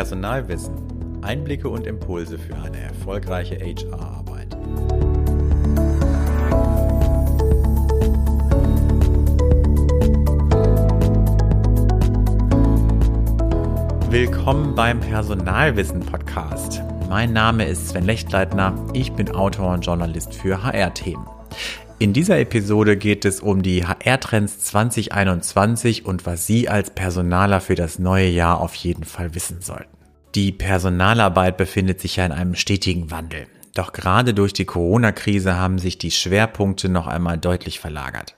Personalwissen. Einblicke und Impulse für eine erfolgreiche HR-Arbeit. Willkommen beim Personalwissen Podcast. Mein Name ist Sven Lechtleitner. Ich bin Autor und Journalist für HR-Themen. In dieser Episode geht es um die HR-Trends 2021 und was Sie als Personaler für das neue Jahr auf jeden Fall wissen sollten. Die Personalarbeit befindet sich ja in einem stetigen Wandel. Doch gerade durch die Corona-Krise haben sich die Schwerpunkte noch einmal deutlich verlagert.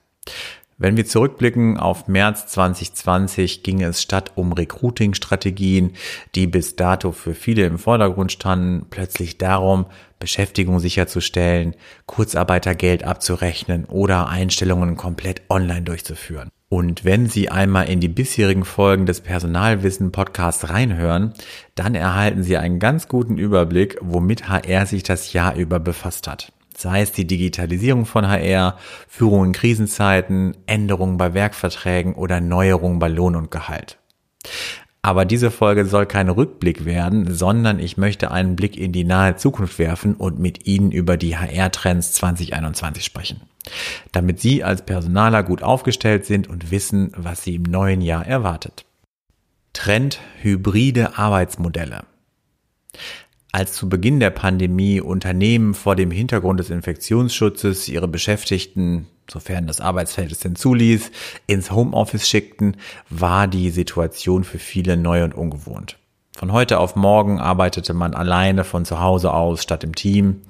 Wenn wir zurückblicken auf März 2020, ging es statt um Recruiting-Strategien, die bis dato für viele im Vordergrund standen, plötzlich darum, Beschäftigung sicherzustellen, Kurzarbeitergeld abzurechnen oder Einstellungen komplett online durchzuführen. Und wenn Sie einmal in die bisherigen Folgen des Personalwissen Podcasts reinhören, dann erhalten Sie einen ganz guten Überblick, womit HR sich das Jahr über befasst hat sei es die Digitalisierung von HR, Führung in Krisenzeiten, Änderungen bei Werkverträgen oder Neuerungen bei Lohn und Gehalt. Aber diese Folge soll kein Rückblick werden, sondern ich möchte einen Blick in die nahe Zukunft werfen und mit Ihnen über die HR-Trends 2021 sprechen. Damit Sie als Personaler gut aufgestellt sind und wissen, was Sie im neuen Jahr erwartet. Trend hybride Arbeitsmodelle. Als zu Beginn der Pandemie Unternehmen vor dem Hintergrund des Infektionsschutzes ihre Beschäftigten, sofern das Arbeitsfeld es denn zuließ, ins Homeoffice schickten, war die Situation für viele neu und ungewohnt. Von heute auf morgen arbeitete man alleine von zu Hause aus statt im Team.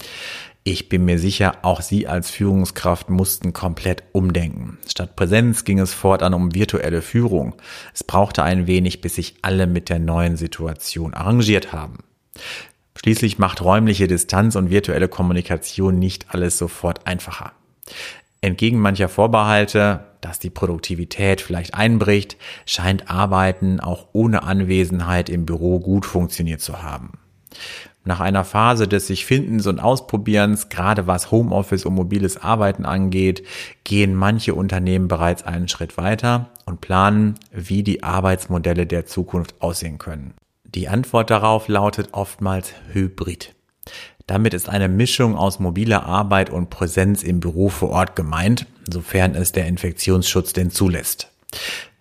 Ich bin mir sicher, auch Sie als Führungskraft mussten komplett umdenken. Statt Präsenz ging es fortan um virtuelle Führung. Es brauchte ein wenig, bis sich alle mit der neuen Situation arrangiert haben. Schließlich macht räumliche Distanz und virtuelle Kommunikation nicht alles sofort einfacher. Entgegen mancher Vorbehalte, dass die Produktivität vielleicht einbricht, scheint Arbeiten auch ohne Anwesenheit im Büro gut funktioniert zu haben. Nach einer Phase des sich Findens und Ausprobierens, gerade was Homeoffice und mobiles Arbeiten angeht, gehen manche Unternehmen bereits einen Schritt weiter und planen, wie die Arbeitsmodelle der Zukunft aussehen können. Die Antwort darauf lautet oftmals Hybrid. Damit ist eine Mischung aus mobiler Arbeit und Präsenz im Büro vor Ort gemeint, sofern es der Infektionsschutz denn zulässt.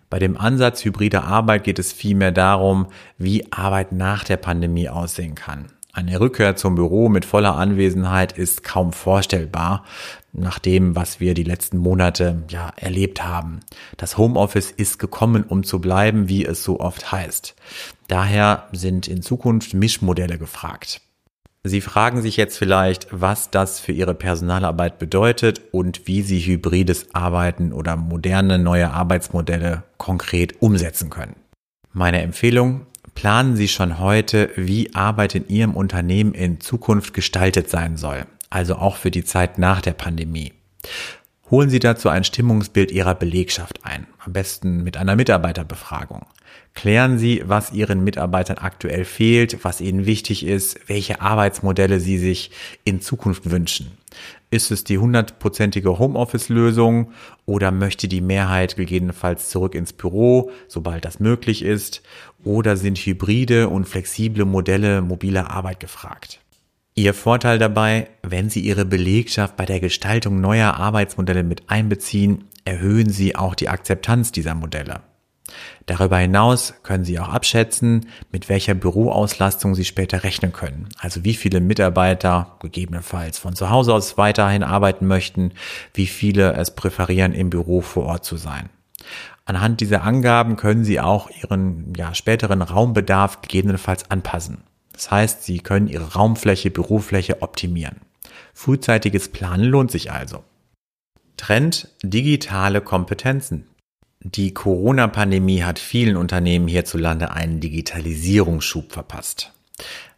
Bei dem Ansatz hybrider Arbeit geht es vielmehr darum, wie Arbeit nach der Pandemie aussehen kann. Eine Rückkehr zum Büro mit voller Anwesenheit ist kaum vorstellbar, nach dem, was wir die letzten Monate ja erlebt haben. Das Homeoffice ist gekommen, um zu bleiben, wie es so oft heißt. Daher sind in Zukunft Mischmodelle gefragt. Sie fragen sich jetzt vielleicht, was das für Ihre Personalarbeit bedeutet und wie Sie hybrides Arbeiten oder moderne neue Arbeitsmodelle konkret umsetzen können. Meine Empfehlung, Planen Sie schon heute, wie Arbeit in Ihrem Unternehmen in Zukunft gestaltet sein soll, also auch für die Zeit nach der Pandemie. Holen Sie dazu ein Stimmungsbild Ihrer Belegschaft ein, am besten mit einer Mitarbeiterbefragung. Klären Sie, was Ihren Mitarbeitern aktuell fehlt, was ihnen wichtig ist, welche Arbeitsmodelle Sie sich in Zukunft wünschen. Ist es die hundertprozentige Homeoffice-Lösung oder möchte die Mehrheit gegebenenfalls zurück ins Büro, sobald das möglich ist? Oder sind hybride und flexible Modelle mobiler Arbeit gefragt? Ihr Vorteil dabei, wenn Sie Ihre Belegschaft bei der Gestaltung neuer Arbeitsmodelle mit einbeziehen, erhöhen Sie auch die Akzeptanz dieser Modelle. Darüber hinaus können Sie auch abschätzen, mit welcher Büroauslastung Sie später rechnen können. Also wie viele Mitarbeiter gegebenenfalls von zu Hause aus weiterhin arbeiten möchten, wie viele es präferieren, im Büro vor Ort zu sein. Anhand dieser Angaben können Sie auch Ihren ja, späteren Raumbedarf gegebenenfalls anpassen. Das heißt, Sie können Ihre Raumfläche, Bürofläche optimieren. Frühzeitiges Planen lohnt sich also. Trend digitale Kompetenzen. Die Corona-Pandemie hat vielen Unternehmen hierzulande einen Digitalisierungsschub verpasst.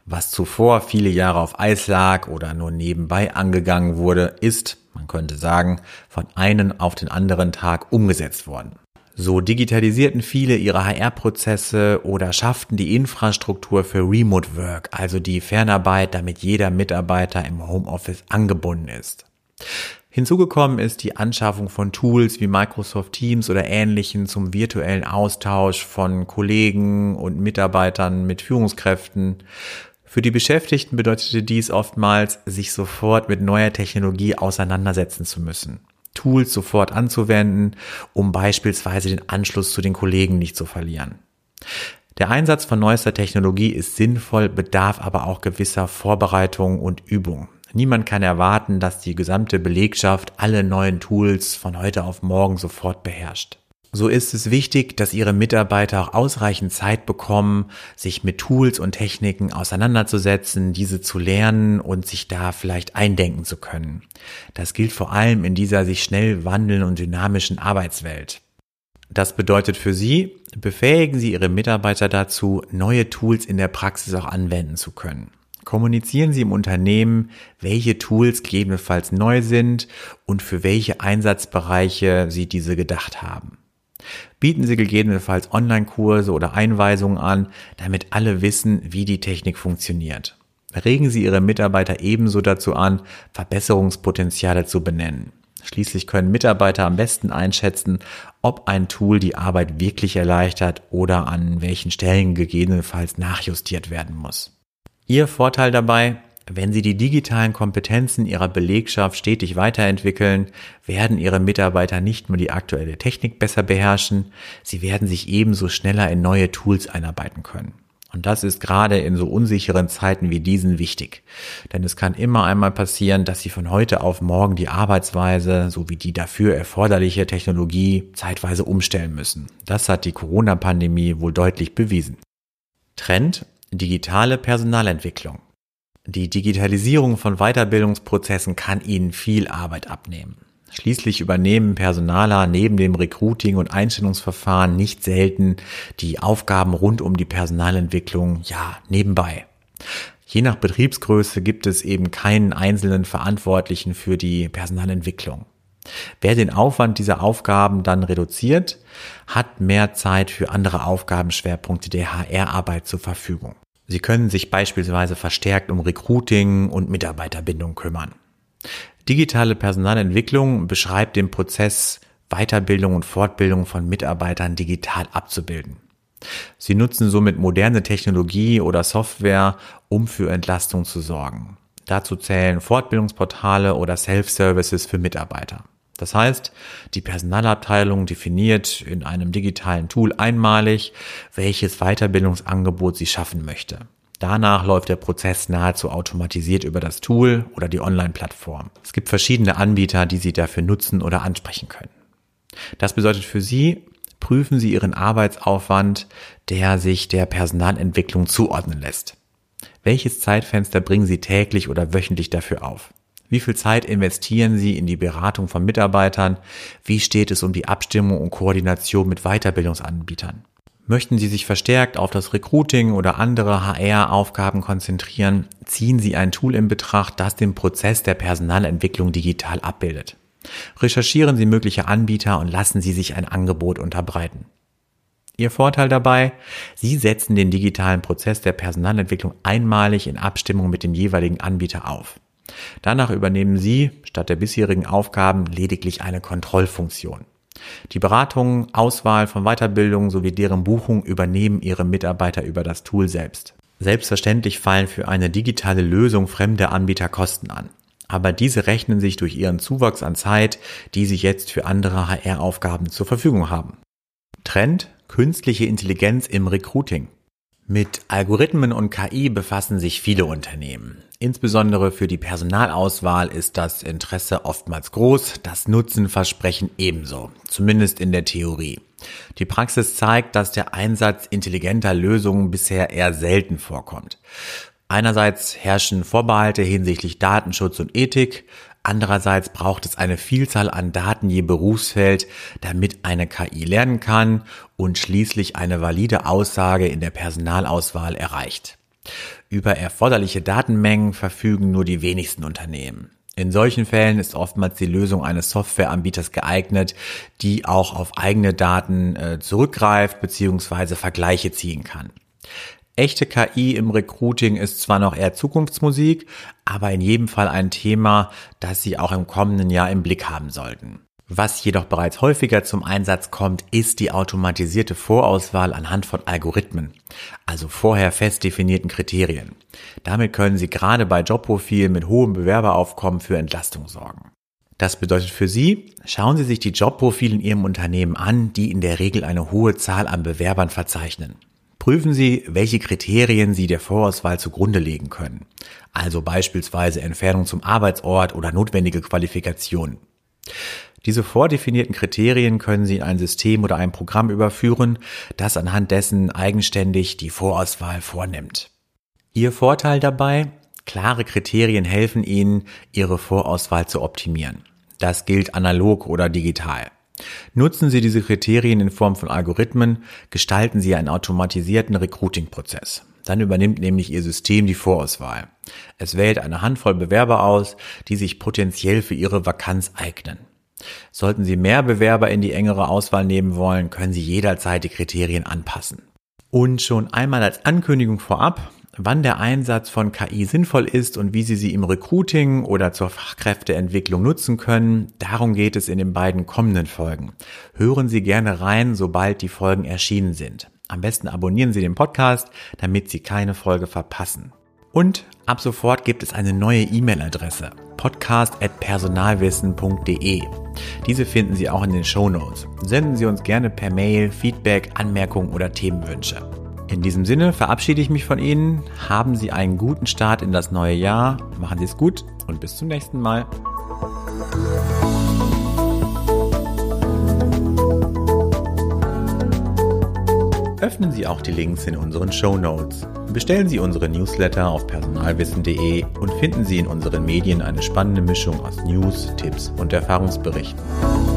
Was zuvor viele Jahre auf Eis lag oder nur nebenbei angegangen wurde, ist, man könnte sagen, von einem auf den anderen Tag umgesetzt worden. So digitalisierten viele ihre HR-Prozesse oder schafften die Infrastruktur für Remote Work, also die Fernarbeit, damit jeder Mitarbeiter im Homeoffice angebunden ist. Hinzugekommen ist die Anschaffung von Tools wie Microsoft Teams oder ähnlichen zum virtuellen Austausch von Kollegen und Mitarbeitern mit Führungskräften. Für die Beschäftigten bedeutete dies oftmals, sich sofort mit neuer Technologie auseinandersetzen zu müssen. Tools sofort anzuwenden, um beispielsweise den Anschluss zu den Kollegen nicht zu verlieren. Der Einsatz von neuester Technologie ist sinnvoll, bedarf aber auch gewisser Vorbereitung und Übung. Niemand kann erwarten, dass die gesamte Belegschaft alle neuen Tools von heute auf morgen sofort beherrscht. So ist es wichtig, dass Ihre Mitarbeiter auch ausreichend Zeit bekommen, sich mit Tools und Techniken auseinanderzusetzen, diese zu lernen und sich da vielleicht eindenken zu können. Das gilt vor allem in dieser sich schnell wandelnden und dynamischen Arbeitswelt. Das bedeutet für Sie, befähigen Sie Ihre Mitarbeiter dazu, neue Tools in der Praxis auch anwenden zu können. Kommunizieren Sie im Unternehmen, welche Tools gegebenenfalls neu sind und für welche Einsatzbereiche Sie diese gedacht haben. Bieten Sie gegebenenfalls Online-Kurse oder Einweisungen an, damit alle wissen, wie die Technik funktioniert. Regen Sie Ihre Mitarbeiter ebenso dazu an, Verbesserungspotenziale zu benennen. Schließlich können Mitarbeiter am besten einschätzen, ob ein Tool die Arbeit wirklich erleichtert oder an welchen Stellen gegebenenfalls nachjustiert werden muss. Ihr Vorteil dabei, wenn Sie die digitalen Kompetenzen Ihrer Belegschaft stetig weiterentwickeln, werden Ihre Mitarbeiter nicht nur die aktuelle Technik besser beherrschen, sie werden sich ebenso schneller in neue Tools einarbeiten können. Und das ist gerade in so unsicheren Zeiten wie diesen wichtig. Denn es kann immer einmal passieren, dass Sie von heute auf morgen die Arbeitsweise sowie die dafür erforderliche Technologie zeitweise umstellen müssen. Das hat die Corona-Pandemie wohl deutlich bewiesen. Trend Digitale Personalentwicklung. Die Digitalisierung von Weiterbildungsprozessen kann Ihnen viel Arbeit abnehmen. Schließlich übernehmen Personaler neben dem Recruiting und Einstellungsverfahren nicht selten die Aufgaben rund um die Personalentwicklung ja nebenbei. Je nach Betriebsgröße gibt es eben keinen einzelnen Verantwortlichen für die Personalentwicklung. Wer den Aufwand dieser Aufgaben dann reduziert, hat mehr Zeit für andere Aufgabenschwerpunkte der HR-Arbeit zur Verfügung. Sie können sich beispielsweise verstärkt um Recruiting und Mitarbeiterbindung kümmern. Digitale Personalentwicklung beschreibt den Prozess, Weiterbildung und Fortbildung von Mitarbeitern digital abzubilden. Sie nutzen somit moderne Technologie oder Software, um für Entlastung zu sorgen. Dazu zählen Fortbildungsportale oder Self-Services für Mitarbeiter. Das heißt, die Personalabteilung definiert in einem digitalen Tool einmalig, welches Weiterbildungsangebot sie schaffen möchte. Danach läuft der Prozess nahezu automatisiert über das Tool oder die Online-Plattform. Es gibt verschiedene Anbieter, die Sie dafür nutzen oder ansprechen können. Das bedeutet für Sie, prüfen Sie Ihren Arbeitsaufwand, der sich der Personalentwicklung zuordnen lässt. Welches Zeitfenster bringen Sie täglich oder wöchentlich dafür auf? Wie viel Zeit investieren Sie in die Beratung von Mitarbeitern? Wie steht es um die Abstimmung und Koordination mit Weiterbildungsanbietern? Möchten Sie sich verstärkt auf das Recruiting oder andere HR-Aufgaben konzentrieren, ziehen Sie ein Tool in Betracht, das den Prozess der Personalentwicklung digital abbildet. Recherchieren Sie mögliche Anbieter und lassen Sie sich ein Angebot unterbreiten. Ihr Vorteil dabei, Sie setzen den digitalen Prozess der Personalentwicklung einmalig in Abstimmung mit dem jeweiligen Anbieter auf. Danach übernehmen Sie statt der bisherigen Aufgaben lediglich eine Kontrollfunktion. Die Beratung, Auswahl von Weiterbildung sowie deren Buchung übernehmen Ihre Mitarbeiter über das Tool selbst. Selbstverständlich fallen für eine digitale Lösung fremde Anbieter Kosten an. Aber diese rechnen sich durch ihren Zuwachs an Zeit, die sie jetzt für andere HR-Aufgaben zur Verfügung haben. Trend Künstliche Intelligenz im Recruiting. Mit Algorithmen und KI befassen sich viele Unternehmen. Insbesondere für die Personalauswahl ist das Interesse oftmals groß, das Nutzenversprechen ebenso, zumindest in der Theorie. Die Praxis zeigt, dass der Einsatz intelligenter Lösungen bisher eher selten vorkommt. Einerseits herrschen Vorbehalte hinsichtlich Datenschutz und Ethik, Andererseits braucht es eine Vielzahl an Daten je Berufsfeld, damit eine KI lernen kann und schließlich eine valide Aussage in der Personalauswahl erreicht. Über erforderliche Datenmengen verfügen nur die wenigsten Unternehmen. In solchen Fällen ist oftmals die Lösung eines Softwareanbieters geeignet, die auch auf eigene Daten äh, zurückgreift bzw. Vergleiche ziehen kann. Echte KI im Recruiting ist zwar noch eher Zukunftsmusik, aber in jedem Fall ein Thema, das Sie auch im kommenden Jahr im Blick haben sollten. Was jedoch bereits häufiger zum Einsatz kommt, ist die automatisierte Vorauswahl anhand von Algorithmen, also vorher fest definierten Kriterien. Damit können Sie gerade bei Jobprofilen mit hohem Bewerberaufkommen für Entlastung sorgen. Das bedeutet für Sie, schauen Sie sich die Jobprofile in Ihrem Unternehmen an, die in der Regel eine hohe Zahl an Bewerbern verzeichnen. Prüfen Sie, welche Kriterien Sie der Vorauswahl zugrunde legen können. Also beispielsweise Entfernung zum Arbeitsort oder notwendige Qualifikationen. Diese vordefinierten Kriterien können Sie in ein System oder ein Programm überführen, das anhand dessen eigenständig die Vorauswahl vornimmt. Ihr Vorteil dabei? Klare Kriterien helfen Ihnen, Ihre Vorauswahl zu optimieren. Das gilt analog oder digital. Nutzen Sie diese Kriterien in Form von Algorithmen, gestalten Sie einen automatisierten Recruiting-Prozess. Dann übernimmt nämlich Ihr System die Vorauswahl. Es wählt eine Handvoll Bewerber aus, die sich potenziell für Ihre Vakanz eignen. Sollten Sie mehr Bewerber in die engere Auswahl nehmen wollen, können Sie jederzeit die Kriterien anpassen. Und schon einmal als Ankündigung vorab, wann der Einsatz von KI sinnvoll ist und wie Sie sie im Recruiting oder zur Fachkräfteentwicklung nutzen können, darum geht es in den beiden kommenden Folgen. Hören Sie gerne rein, sobald die Folgen erschienen sind. Am besten abonnieren Sie den Podcast, damit Sie keine Folge verpassen. Und ab sofort gibt es eine neue E-Mail-Adresse podcast@personalwissen.de. Diese finden Sie auch in den Show Notes. Senden Sie uns gerne per Mail Feedback, Anmerkungen oder Themenwünsche. In diesem Sinne verabschiede ich mich von Ihnen. Haben Sie einen guten Start in das neue Jahr. Machen Sie es gut und bis zum nächsten Mal. Öffnen Sie auch die Links in unseren Show Notes. Bestellen Sie unsere Newsletter auf personalwissen.de und finden Sie in unseren Medien eine spannende Mischung aus News, Tipps und Erfahrungsberichten.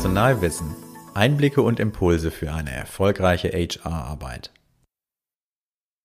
Personalwissen. Einblicke und Impulse für eine erfolgreiche HR-Arbeit.